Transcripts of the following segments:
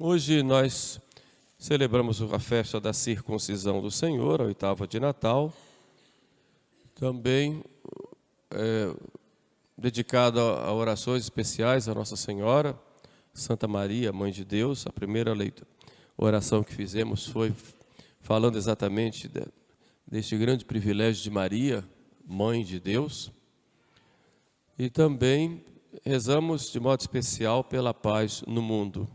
Hoje nós celebramos a festa da circuncisão do Senhor, a oitava de Natal, também é, dedicada a orações especiais a Nossa Senhora, Santa Maria, Mãe de Deus. A primeira leitura, oração que fizemos foi falando exatamente de, deste grande privilégio de Maria, Mãe de Deus. E também rezamos de modo especial pela paz no mundo.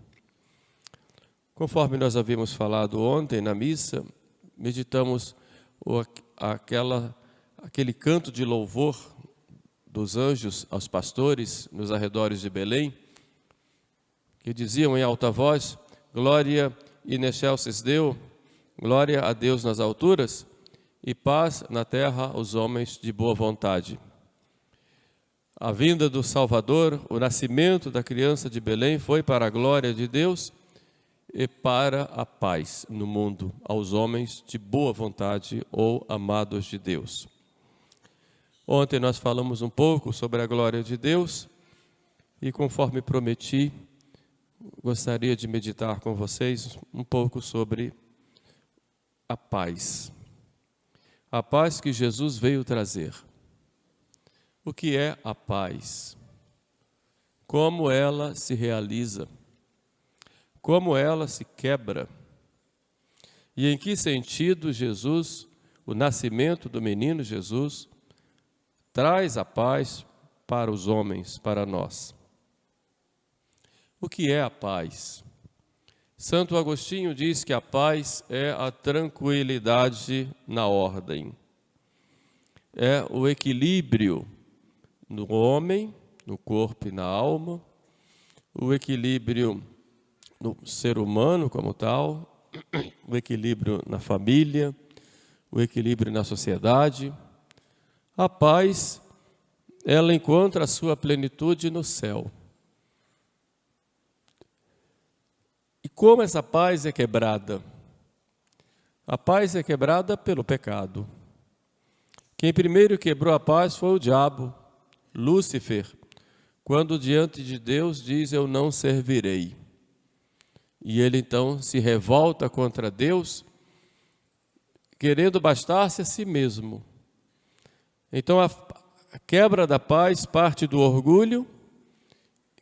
Conforme nós havíamos falado ontem na missa, meditamos o, aquela, aquele canto de louvor dos anjos aos pastores nos arredores de Belém, que diziam em alta voz: Glória in excelsis Deo, glória a Deus nas alturas e paz na terra aos homens de boa vontade. A vinda do Salvador, o nascimento da criança de Belém foi para a glória de Deus e para a paz no mundo aos homens de boa vontade ou amados de Deus. Ontem nós falamos um pouco sobre a glória de Deus e, conforme prometi, gostaria de meditar com vocês um pouco sobre a paz. A paz que Jesus veio trazer. O que é a paz? Como ela se realiza? Como ela se quebra. E em que sentido Jesus, o nascimento do menino Jesus, traz a paz para os homens, para nós. O que é a paz? Santo Agostinho diz que a paz é a tranquilidade na ordem, é o equilíbrio no homem, no corpo e na alma, o equilíbrio no ser humano como tal, o equilíbrio na família, o equilíbrio na sociedade. A paz, ela encontra a sua plenitude no céu. E como essa paz é quebrada? A paz é quebrada pelo pecado. Quem primeiro quebrou a paz foi o diabo, Lúcifer, quando diante de Deus diz: Eu não servirei. E ele então se revolta contra Deus, querendo bastar-se a si mesmo. Então a quebra da paz parte do orgulho,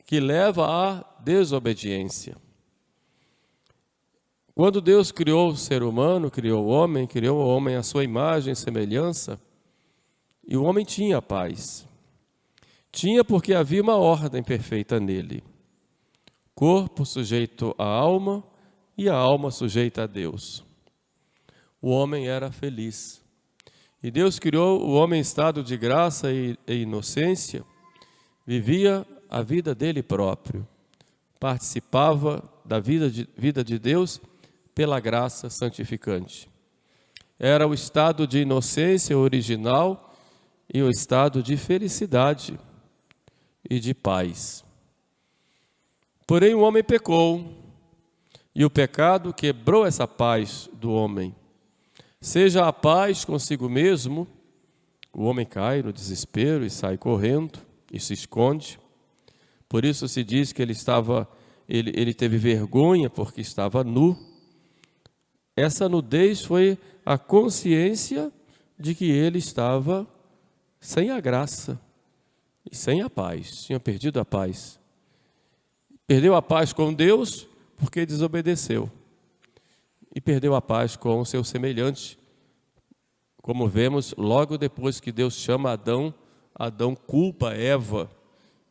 que leva à desobediência. Quando Deus criou o ser humano, criou o homem, criou o homem à sua imagem e semelhança, e o homem tinha paz. Tinha porque havia uma ordem perfeita nele corpo sujeito à alma e a alma sujeita a Deus. O homem era feliz. E Deus criou o homem em estado de graça e, inocência, vivia a vida dele próprio, participava da vida de, vida de Deus pela graça santificante. Era o estado de inocência original e o estado de felicidade e de paz. Porém, o homem pecou, e o pecado quebrou essa paz do homem. Seja a paz consigo mesmo, o homem cai no desespero e sai correndo e se esconde. Por isso se diz que ele estava, ele, ele teve vergonha porque estava nu. Essa nudez foi a consciência de que ele estava sem a graça e sem a paz, tinha perdido a paz. Perdeu a paz com Deus porque desobedeceu. E perdeu a paz com o seu semelhante. Como vemos, logo depois que Deus chama Adão, Adão culpa Eva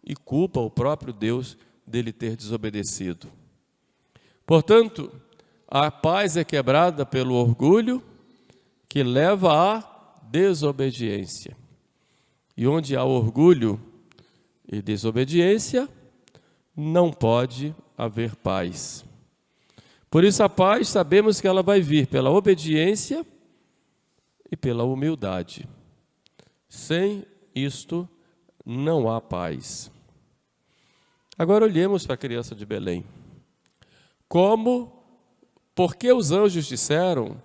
e culpa o próprio Deus dele ter desobedecido. Portanto, a paz é quebrada pelo orgulho que leva à desobediência. E onde há orgulho e desobediência, não pode haver paz. Por isso, a paz sabemos que ela vai vir pela obediência e pela humildade. Sem isto, não há paz. Agora olhemos para a criança de Belém. Como, porque os anjos disseram,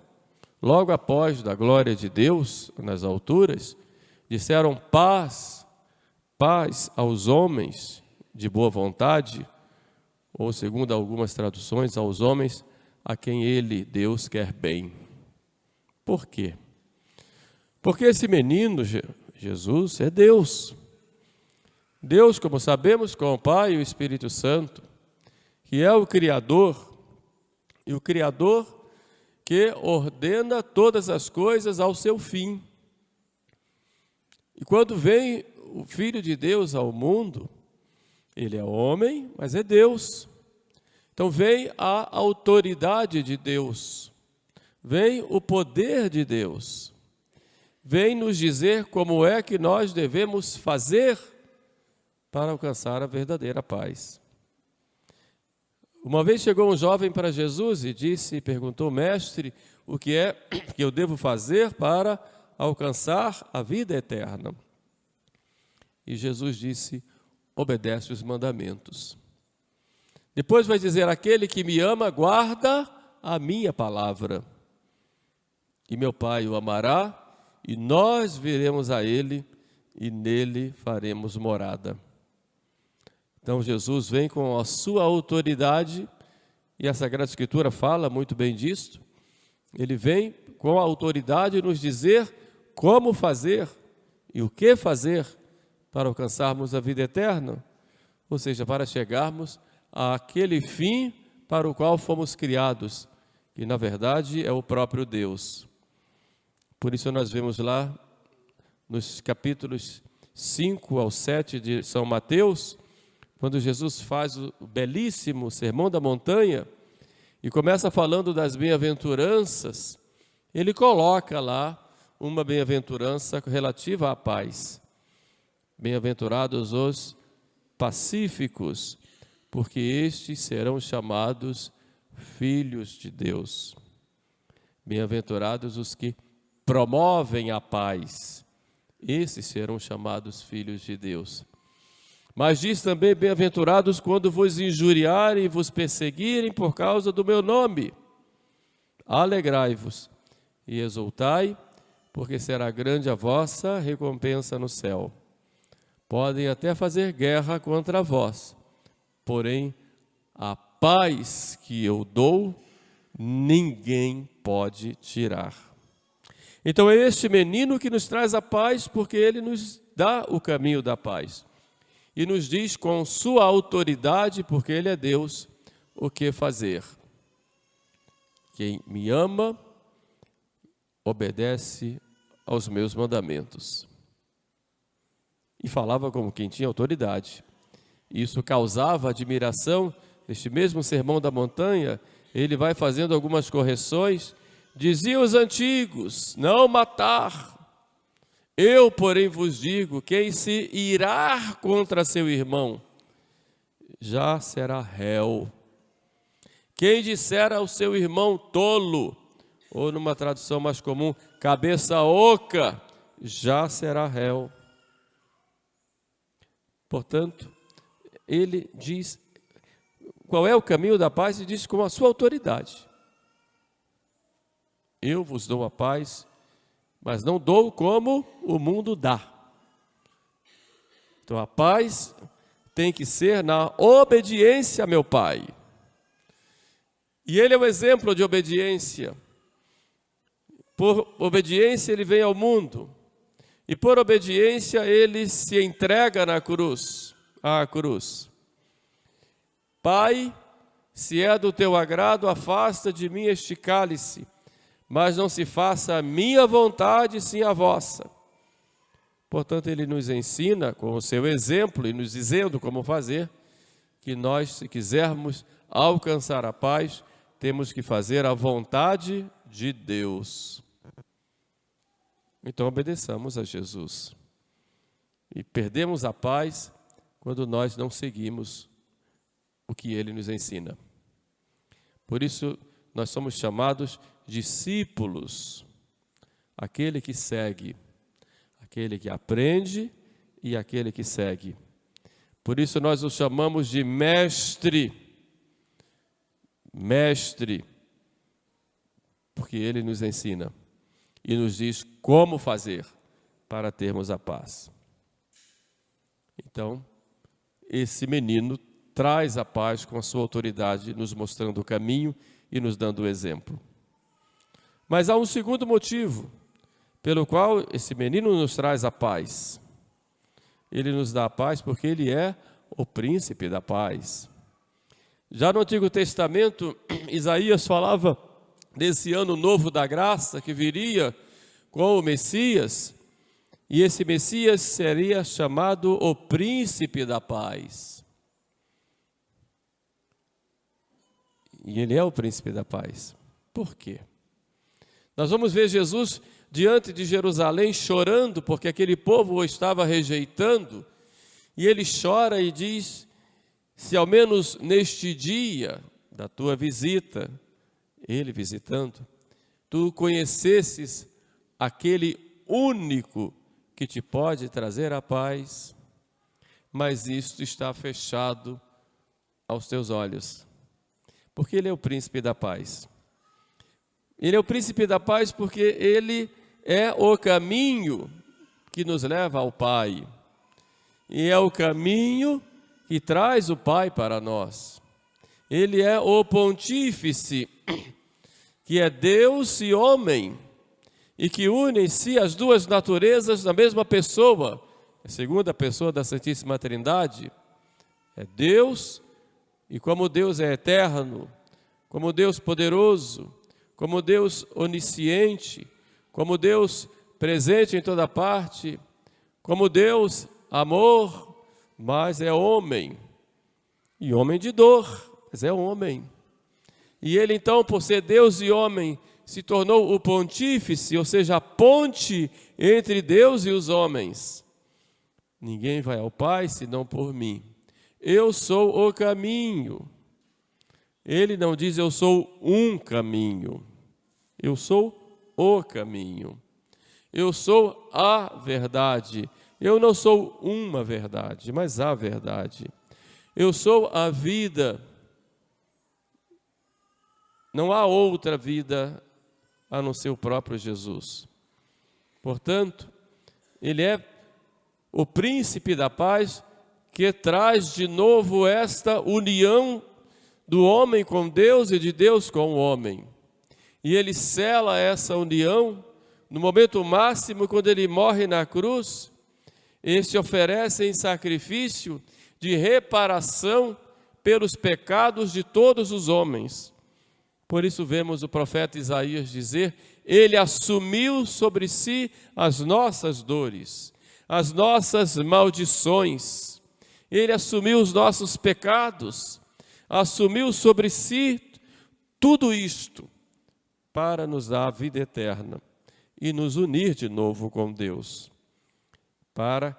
logo após da glória de Deus nas alturas, disseram paz, paz aos homens, de boa vontade, ou segundo algumas traduções, aos homens a quem ele, Deus, quer bem. Por quê? Porque esse menino, Jesus, é Deus. Deus, como sabemos, com o Pai e o Espírito Santo, que é o Criador, e o Criador que ordena todas as coisas ao seu fim. E quando vem o Filho de Deus ao mundo, ele é homem, mas é Deus. Então vem a autoridade de Deus, vem o poder de Deus, vem nos dizer como é que nós devemos fazer para alcançar a verdadeira paz. Uma vez chegou um jovem para Jesus e disse, perguntou, mestre, o que é que eu devo fazer para alcançar a vida eterna? E Jesus disse, obedece os mandamentos. Depois vai dizer: aquele que me ama, guarda a minha palavra. E meu Pai o amará, e nós viremos a ele, e nele faremos morada. Então Jesus vem com a sua autoridade, e a Sagrada Escritura fala muito bem disso. Ele vem com a autoridade nos dizer como fazer e o que fazer para alcançarmos a vida eterna, ou seja, para chegarmos àquele fim para o qual fomos criados, que na verdade é o próprio Deus. Por isso nós vemos lá nos capítulos 5 ao 7 de São Mateus, quando Jesus faz o belíssimo Sermão da Montanha e começa falando das bem-aventuranças, ele coloca lá uma bem-aventurança relativa à paz. Bem-aventurados os pacíficos, porque estes serão chamados filhos de Deus. Bem-aventurados os que promovem a paz, esses serão chamados filhos de Deus. Mas diz também: Bem-aventurados quando vos injuriarem e vos perseguirem por causa do meu nome. Alegrai-vos e exultai, porque será grande a vossa recompensa no céu podem até fazer guerra contra vós, porém a paz que eu dou, ninguém pode tirar. Então é este menino que nos traz a paz, porque ele nos dá o caminho da paz. E nos diz com sua autoridade, porque ele é Deus, o que fazer. Quem me ama, obedece aos meus mandamentos e falava como quem tinha autoridade. Isso causava admiração. Neste mesmo sermão da montanha, ele vai fazendo algumas correções. Diziam os antigos: não matar. Eu, porém, vos digo: quem se irá contra seu irmão já será réu. Quem disser ao seu irmão tolo, ou numa tradução mais comum, cabeça oca, já será réu. Portanto, ele diz qual é o caminho da paz e diz com a sua autoridade. Eu vos dou a paz, mas não dou como o mundo dá. Então a paz tem que ser na obediência a meu Pai. E ele é um exemplo de obediência. Por obediência ele vem ao mundo. E por obediência ele se entrega na cruz, à cruz. Pai, se é do teu agrado, afasta de mim este cálice, mas não se faça a minha vontade, sim a vossa. Portanto, ele nos ensina com o seu exemplo e nos dizendo como fazer, que nós, se quisermos alcançar a paz, temos que fazer a vontade de Deus. Então obedeçamos a Jesus. E perdemos a paz quando nós não seguimos o que ele nos ensina. Por isso, nós somos chamados discípulos, aquele que segue, aquele que aprende e aquele que segue. Por isso, nós o chamamos de mestre, mestre, porque ele nos ensina e nos diz como fazer para termos a paz. Então, esse menino traz a paz com a sua autoridade, nos mostrando o caminho e nos dando o exemplo. Mas há um segundo motivo pelo qual esse menino nos traz a paz. Ele nos dá a paz porque ele é o príncipe da paz. Já no Antigo Testamento, Isaías falava desse ano novo da graça que viria com o Messias, e esse Messias seria chamado o príncipe da paz. E ele é o príncipe da paz. Por quê? Nós vamos ver Jesus diante de Jerusalém chorando porque aquele povo o estava rejeitando, e ele chora e diz: Se ao menos neste dia da tua visita, ele visitando, tu conhecesses aquele único que te pode trazer a paz, mas isto está fechado aos teus olhos, porque Ele é o príncipe da paz. Ele é o príncipe da paz porque Ele é o caminho que nos leva ao Pai, e é o caminho que traz o Pai para nós. Ele é o pontífice, que é Deus e homem e que une em si as duas naturezas na mesma pessoa, a segunda pessoa da Santíssima Trindade, é Deus, e como Deus é eterno, como Deus poderoso, como Deus onisciente, como Deus presente em toda parte, como Deus amor, mas é homem, e homem de dor, mas é homem. E ele então, por ser Deus e homem, se tornou o pontífice, ou seja, a ponte entre Deus e os homens. Ninguém vai ao Pai senão por mim. Eu sou o caminho. Ele não diz eu sou um caminho. Eu sou o caminho. Eu sou a verdade. Eu não sou uma verdade, mas a verdade. Eu sou a vida. Não há outra vida a não ser o próprio Jesus. Portanto, ele é o príncipe da paz que traz de novo esta união do homem com Deus e de Deus com o homem. E ele cela essa união no momento máximo quando ele morre na cruz e se oferece em sacrifício de reparação pelos pecados de todos os homens. Por isso vemos o profeta Isaías dizer: Ele assumiu sobre si as nossas dores, as nossas maldições, Ele assumiu os nossos pecados, assumiu sobre si tudo isto para nos dar a vida eterna e nos unir de novo com Deus, para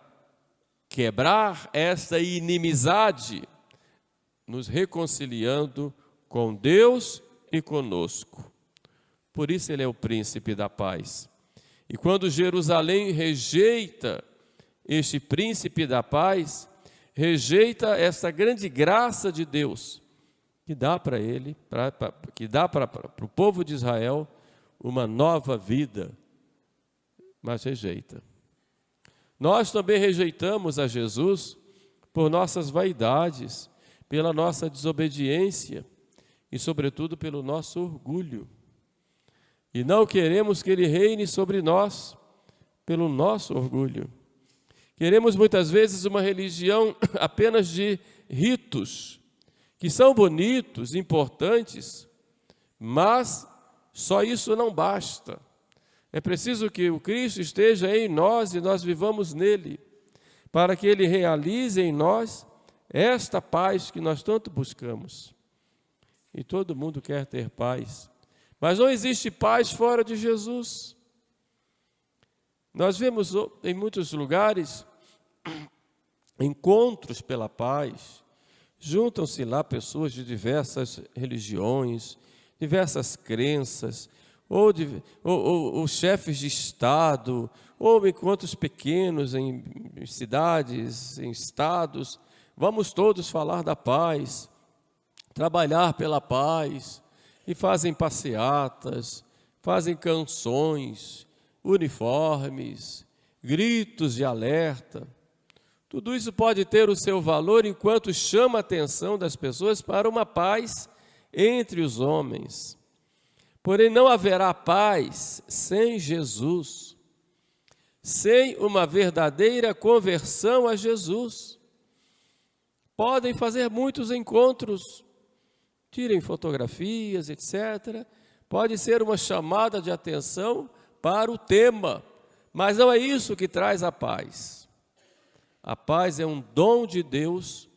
quebrar esta inimizade, nos reconciliando com Deus e conosco. Por isso ele é o príncipe da paz. E quando Jerusalém rejeita este príncipe da paz, rejeita essa grande graça de Deus que dá para ele, pra, pra, que dá para o povo de Israel uma nova vida, mas rejeita. Nós também rejeitamos a Jesus por nossas vaidades, pela nossa desobediência e, sobretudo, pelo nosso orgulho. E não queremos que Ele reine sobre nós pelo nosso orgulho. Queremos muitas vezes uma religião apenas de ritos, que são bonitos, importantes, mas só isso não basta. É preciso que o Cristo esteja em nós e nós vivamos nele, para que ele realize em nós esta paz que nós tanto buscamos e todo mundo quer ter paz. Mas não existe paz fora de Jesus. Nós vemos em muitos lugares encontros pela paz. Juntam-se lá pessoas de diversas religiões, diversas crenças, ou, de, ou, ou, ou chefes de Estado, ou encontros pequenos em cidades, em estados. Vamos todos falar da paz trabalhar pela paz, e fazem passeatas, fazem canções, uniformes, gritos de alerta. Tudo isso pode ter o seu valor enquanto chama a atenção das pessoas para uma paz entre os homens. Porém, não haverá paz sem Jesus, sem uma verdadeira conversão a Jesus. Podem fazer muitos encontros, tirem fotografias, etc. Pode ser uma chamada de atenção para o tema, mas não é isso que traz a paz. A paz é um dom de Deus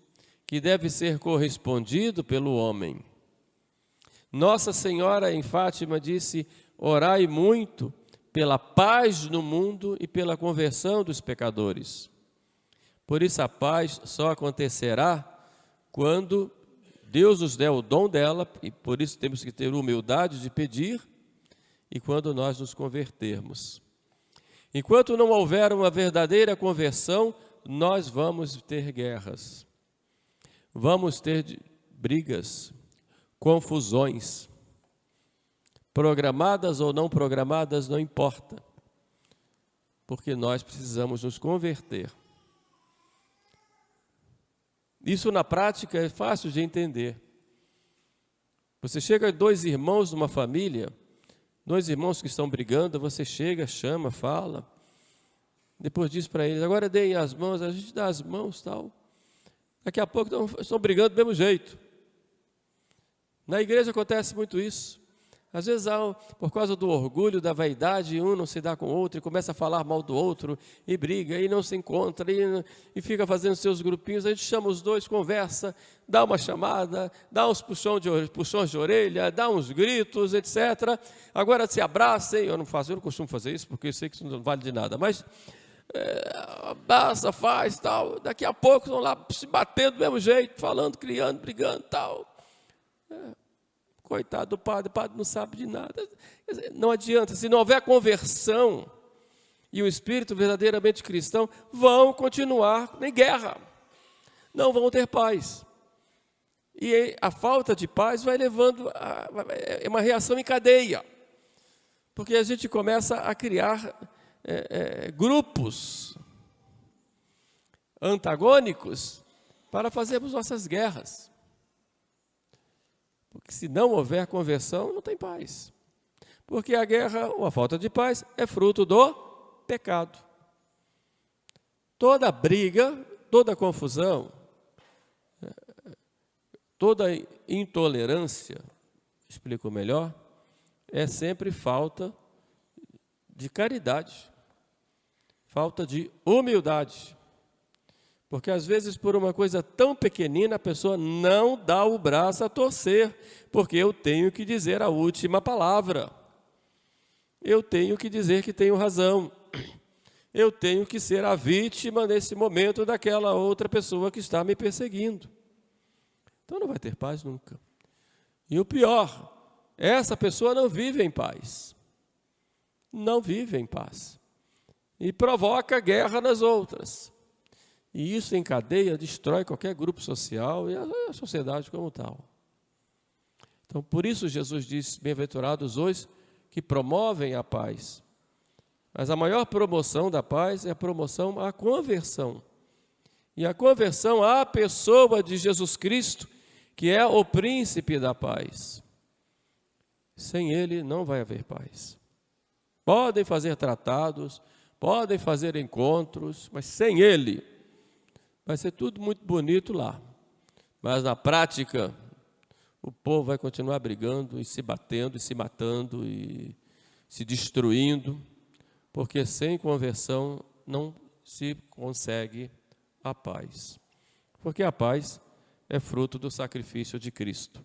que deve ser correspondido pelo homem. Nossa Senhora em Fátima disse: Orai muito pela paz no mundo e pela conversão dos pecadores. Por isso a paz só acontecerá quando Deus nos der o dom dela, e por isso temos que ter humildade de pedir, e quando nós nos convertermos. Enquanto não houver uma verdadeira conversão, nós vamos ter guerras, vamos ter brigas, confusões, programadas ou não programadas, não importa, porque nós precisamos nos converter. Isso na prática é fácil de entender. Você chega dois irmãos de uma família, dois irmãos que estão brigando, você chega, chama, fala, depois diz para eles, agora deem as mãos, a gente dá as mãos tal. Daqui a pouco estão, estão brigando do mesmo jeito. Na igreja acontece muito isso. Às vezes, por causa do orgulho, da vaidade, um não se dá com o outro e começa a falar mal do outro, e briga, e não se encontra, e, e fica fazendo seus grupinhos. A gente chama os dois, conversa, dá uma chamada, dá uns puxão de, puxões de orelha, dá uns gritos, etc. Agora se abracem. Eu não faço, eu não costumo fazer isso, porque eu sei que isso não vale de nada, mas é, abraça, faz, tal. Daqui a pouco estão lá se batendo do mesmo jeito, falando, criando, brigando, tal. É, coitado do padre, o padre não sabe de nada. Não adianta, se não houver conversão e o espírito verdadeiramente cristão, vão continuar em guerra. Não vão ter paz. E a falta de paz vai levando a, é uma reação em cadeia. Porque a gente começa a criar é, é, grupos antagônicos para fazermos nossas guerras. Porque se não houver conversão, não tem paz. Porque a guerra ou a falta de paz é fruto do pecado. Toda briga, toda confusão, toda intolerância, explico melhor, é sempre falta de caridade falta de humildade. Porque às vezes, por uma coisa tão pequenina, a pessoa não dá o braço a torcer, porque eu tenho que dizer a última palavra. Eu tenho que dizer que tenho razão. Eu tenho que ser a vítima nesse momento daquela outra pessoa que está me perseguindo. Então não vai ter paz nunca. E o pior, essa pessoa não vive em paz. Não vive em paz e provoca guerra nas outras. E isso em cadeia destrói qualquer grupo social e a sociedade como tal. Então, por isso Jesus disse: Bem-aventurados os que promovem a paz. Mas a maior promoção da paz é a promoção à conversão. E a conversão à pessoa de Jesus Cristo, que é o príncipe da paz. Sem ele não vai haver paz. Podem fazer tratados, podem fazer encontros, mas sem Ele vai ser tudo muito bonito lá. Mas na prática, o povo vai continuar brigando e se batendo e se matando e se destruindo, porque sem conversão não se consegue a paz. Porque a paz é fruto do sacrifício de Cristo,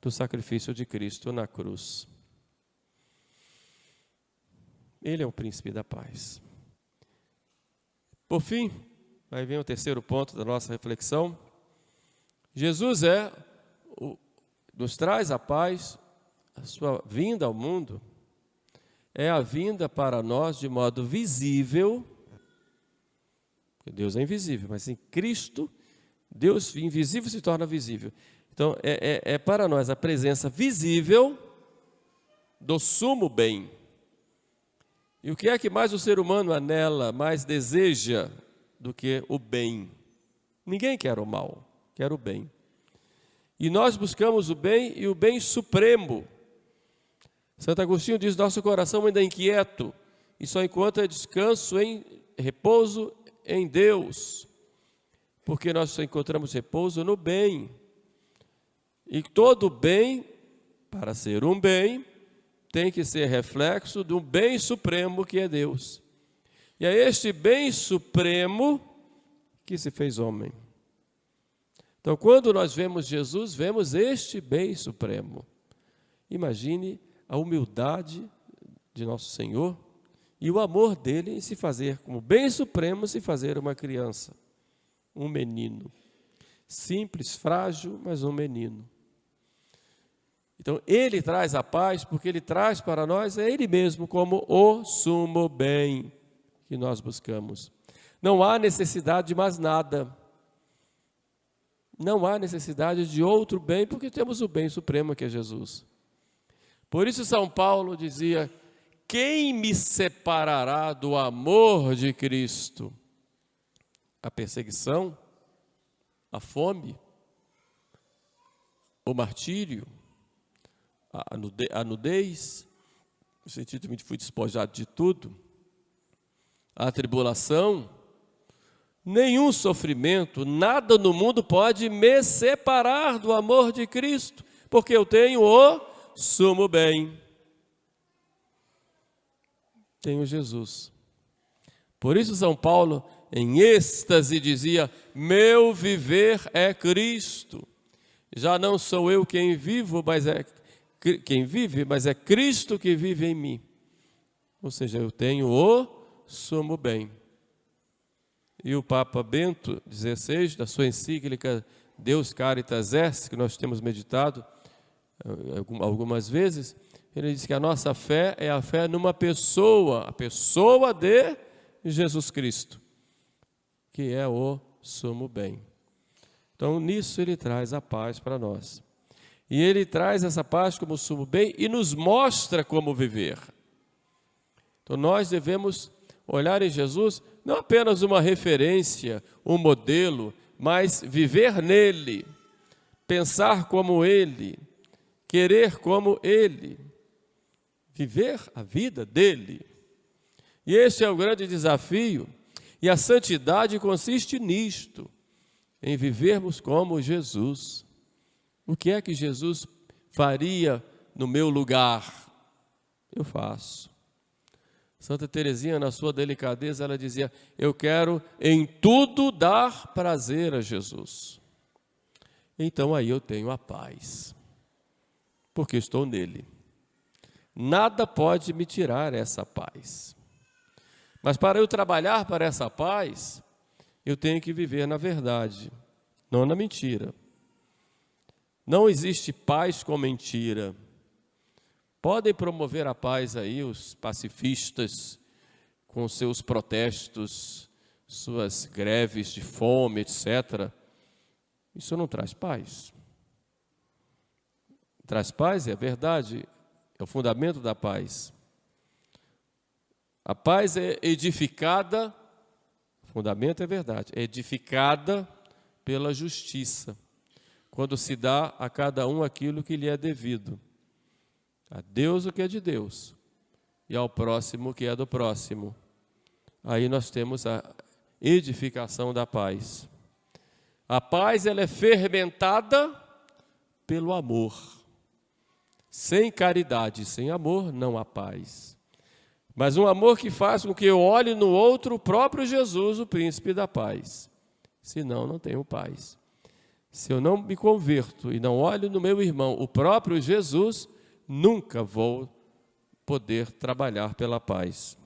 do sacrifício de Cristo na cruz. Ele é o príncipe da paz. Por fim, aí vem o terceiro ponto da nossa reflexão. Jesus é o, nos traz a paz, a sua vinda ao mundo é a vinda para nós de modo visível. Deus é invisível, mas em Cristo, Deus invisível se torna visível. Então, é, é, é para nós a presença visível do sumo bem e o que é que mais o ser humano anela, mais deseja do que o bem. Ninguém quer o mal, quer o bem. E nós buscamos o bem e o bem supremo. Santo Agostinho diz: nosso coração ainda é inquieto e só encontra descanso em repouso em Deus, porque nós só encontramos repouso no bem. E todo bem, para ser um bem, tem que ser reflexo do bem supremo que é Deus. E é este bem supremo que se fez homem. Então, quando nós vemos Jesus, vemos este bem supremo. Imagine a humildade de nosso Senhor e o amor dele em se fazer como bem supremo, se fazer uma criança, um menino. Simples, frágil, mas um menino. Então, ele traz a paz, porque ele traz para nós é ele mesmo como o sumo bem que nós buscamos. Não há necessidade de mais nada. Não há necessidade de outro bem, porque temos o bem supremo que é Jesus. Por isso, São Paulo dizia: Quem me separará do amor de Cristo? A perseguição, a fome, o martírio, a nudez, no sentido de que fui despojado de tudo, a tribulação, nenhum sofrimento, nada no mundo pode me separar do amor de Cristo, porque eu tenho o sumo bem. Tenho Jesus. Por isso, São Paulo, em êxtase, dizia: Meu viver é Cristo. Já não sou eu quem vivo, mas é quem vive, mas é Cristo que vive em mim. Ou seja, eu tenho o sumo bem. E o Papa Bento XVI, da sua encíclica Deus Caritas Est, que nós temos meditado eh, algumas vezes, ele diz que a nossa fé é a fé numa pessoa, a pessoa de Jesus Cristo, que é o sumo bem. Então, nisso ele traz a paz para nós. E ele traz essa paz como sumo bem e nos mostra como viver. Então nós devemos olhar em Jesus não apenas uma referência, um modelo, mas viver nele, pensar como ele, querer como ele, viver a vida dele. E esse é o grande desafio, e a santidade consiste nisto, em vivermos como Jesus. O que é que Jesus faria no meu lugar? Eu faço. Santa Teresinha, na sua delicadeza, ela dizia: Eu quero em tudo dar prazer a Jesus. Então aí eu tenho a paz, porque estou nele. Nada pode me tirar essa paz. Mas para eu trabalhar para essa paz, eu tenho que viver na verdade, não na mentira. Não existe paz com mentira. Podem promover a paz aí os pacifistas com seus protestos, suas greves de fome, etc. Isso não traz paz. Traz paz, é verdade, é o fundamento da paz. A paz é edificada, fundamento é verdade, é edificada pela justiça quando se dá a cada um aquilo que lhe é devido. A Deus o que é de Deus e ao próximo o que é do próximo. Aí nós temos a edificação da paz. A paz ela é fermentada pelo amor. Sem caridade, sem amor, não há paz. Mas um amor que faz com que eu olhe no outro o próprio Jesus, o príncipe da paz. Senão, não tenho paz. Se eu não me converto e não olho no meu irmão o próprio Jesus, nunca vou poder trabalhar pela paz.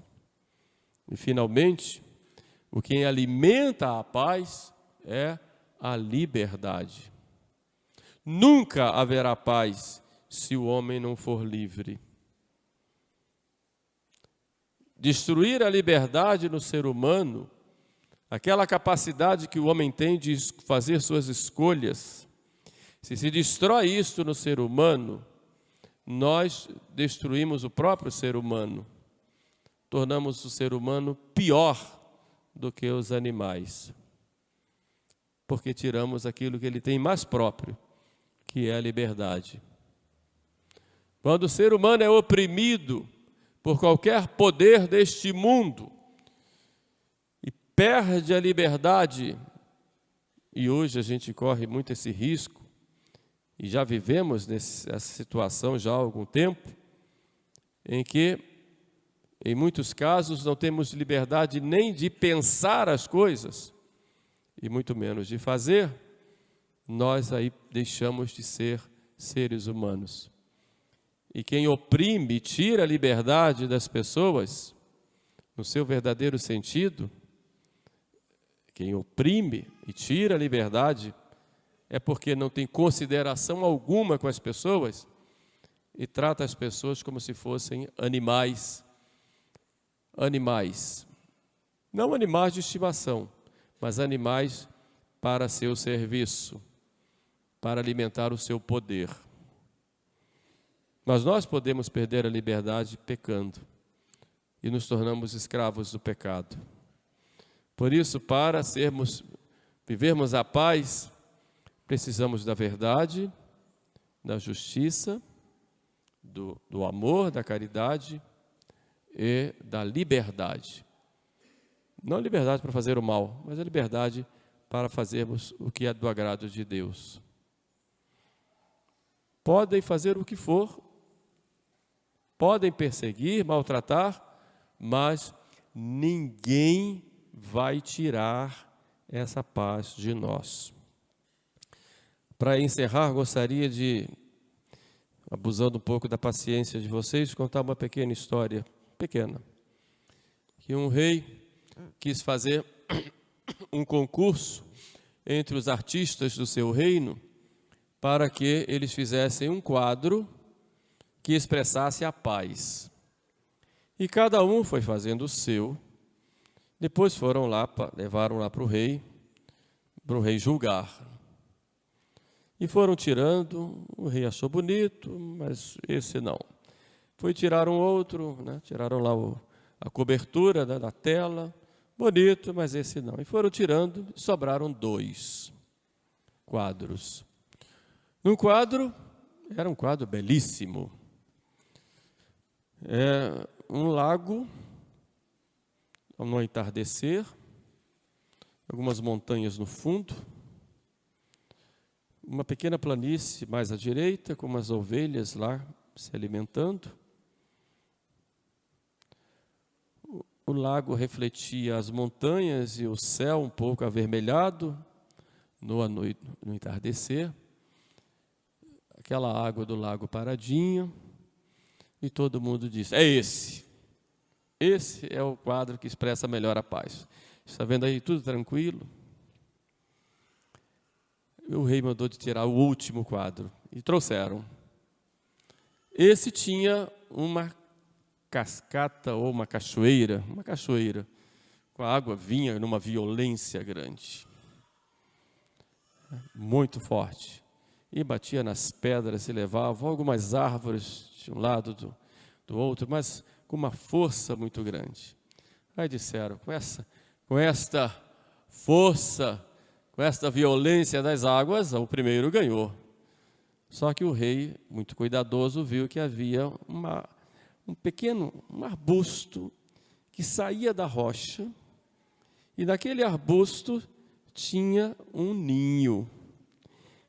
E finalmente, o que alimenta a paz é a liberdade. Nunca haverá paz se o homem não for livre. Destruir a liberdade no ser humano aquela capacidade que o homem tem de fazer suas escolhas, se se destrói isto no ser humano, nós destruímos o próprio ser humano, tornamos o ser humano pior do que os animais. Porque tiramos aquilo que ele tem mais próprio, que é a liberdade. Quando o ser humano é oprimido por qualquer poder deste mundo e perde a liberdade, e hoje a gente corre muito esse risco, e já vivemos nessa situação já há algum tempo, em que, em muitos casos, não temos liberdade nem de pensar as coisas, e muito menos de fazer, nós aí deixamos de ser seres humanos. E quem oprime e tira a liberdade das pessoas, no seu verdadeiro sentido, quem oprime e tira a liberdade é porque não tem consideração alguma com as pessoas e trata as pessoas como se fossem animais. Animais. Não animais de estimação, mas animais para seu serviço, para alimentar o seu poder. Mas nós podemos perder a liberdade pecando e nos tornamos escravos do pecado. Por isso, para sermos vivermos a paz, precisamos da verdade, da justiça, do, do amor, da caridade e da liberdade. Não liberdade para fazer o mal, mas a liberdade para fazermos o que é do agrado de Deus. Podem fazer o que for, podem perseguir, maltratar, mas ninguém vai tirar essa paz de nós. Para encerrar, gostaria de, abusando um pouco da paciência de vocês, contar uma pequena história, pequena, que um rei quis fazer um concurso entre os artistas do seu reino para que eles fizessem um quadro que expressasse a paz. E cada um foi fazendo o seu. Depois foram lá, levaram lá para o rei, para o rei julgar. E foram tirando, o rei achou bonito, mas esse não. Foi tirar um outro, né? tiraram lá o, a cobertura né, da tela, bonito, mas esse não. E foram tirando, e sobraram dois quadros. Num quadro, era um quadro belíssimo. É um lago, no entardecer, algumas montanhas no fundo, uma pequena planície mais à direita, com umas ovelhas lá se alimentando. O, lago refletia as montanhas e o céu um pouco avermelhado no, no, entardecer. Aquela água do lago paradinho. E todo mundo disse: É esse. Esse é o quadro que expressa melhor a paz. Está vendo aí tudo tranquilo? O rei mandou de tirar o último quadro e trouxeram. Esse tinha uma cascata ou uma cachoeira, uma cachoeira, com a água vinha numa violência grande, muito forte, e batia nas pedras e levava algumas árvores de um lado do, do outro, mas com uma força muito grande. Aí disseram, com essa, com esta força com esta violência das águas, o primeiro ganhou. Só que o rei, muito cuidadoso, viu que havia uma, um pequeno um arbusto que saía da rocha, e naquele arbusto tinha um ninho.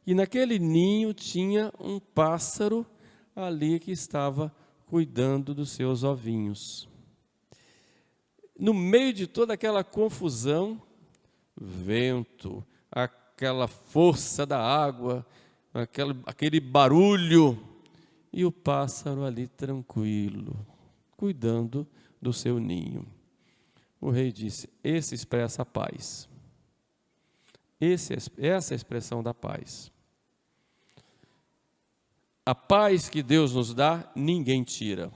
E naquele ninho tinha um pássaro ali que estava cuidando dos seus ovinhos. No meio de toda aquela confusão, vento, aquela força da água, aquele, aquele barulho, e o pássaro ali tranquilo, cuidando do seu ninho. O rei disse: Esse expressa a paz. Esse, essa é a expressão da paz. A paz que Deus nos dá, ninguém tira.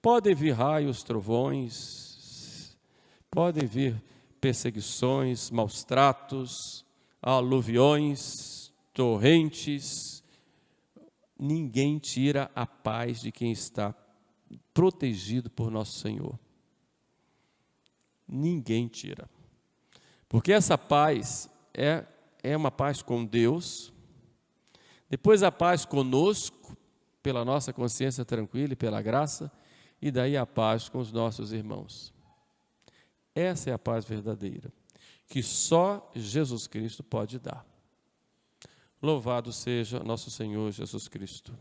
Podem vir raios, trovões, podem vir perseguições, maus tratos, aluviões, torrentes. Ninguém tira a paz de quem está protegido por nosso Senhor. ninguém tira. Porque essa paz é, é uma paz com Deus, depois a paz conosco, pela nossa consciência tranquila e pela graça, e daí a paz com os nossos irmãos. Essa é a paz verdadeira, que só Jesus Cristo pode dar. Louvado seja nosso Senhor Jesus Cristo.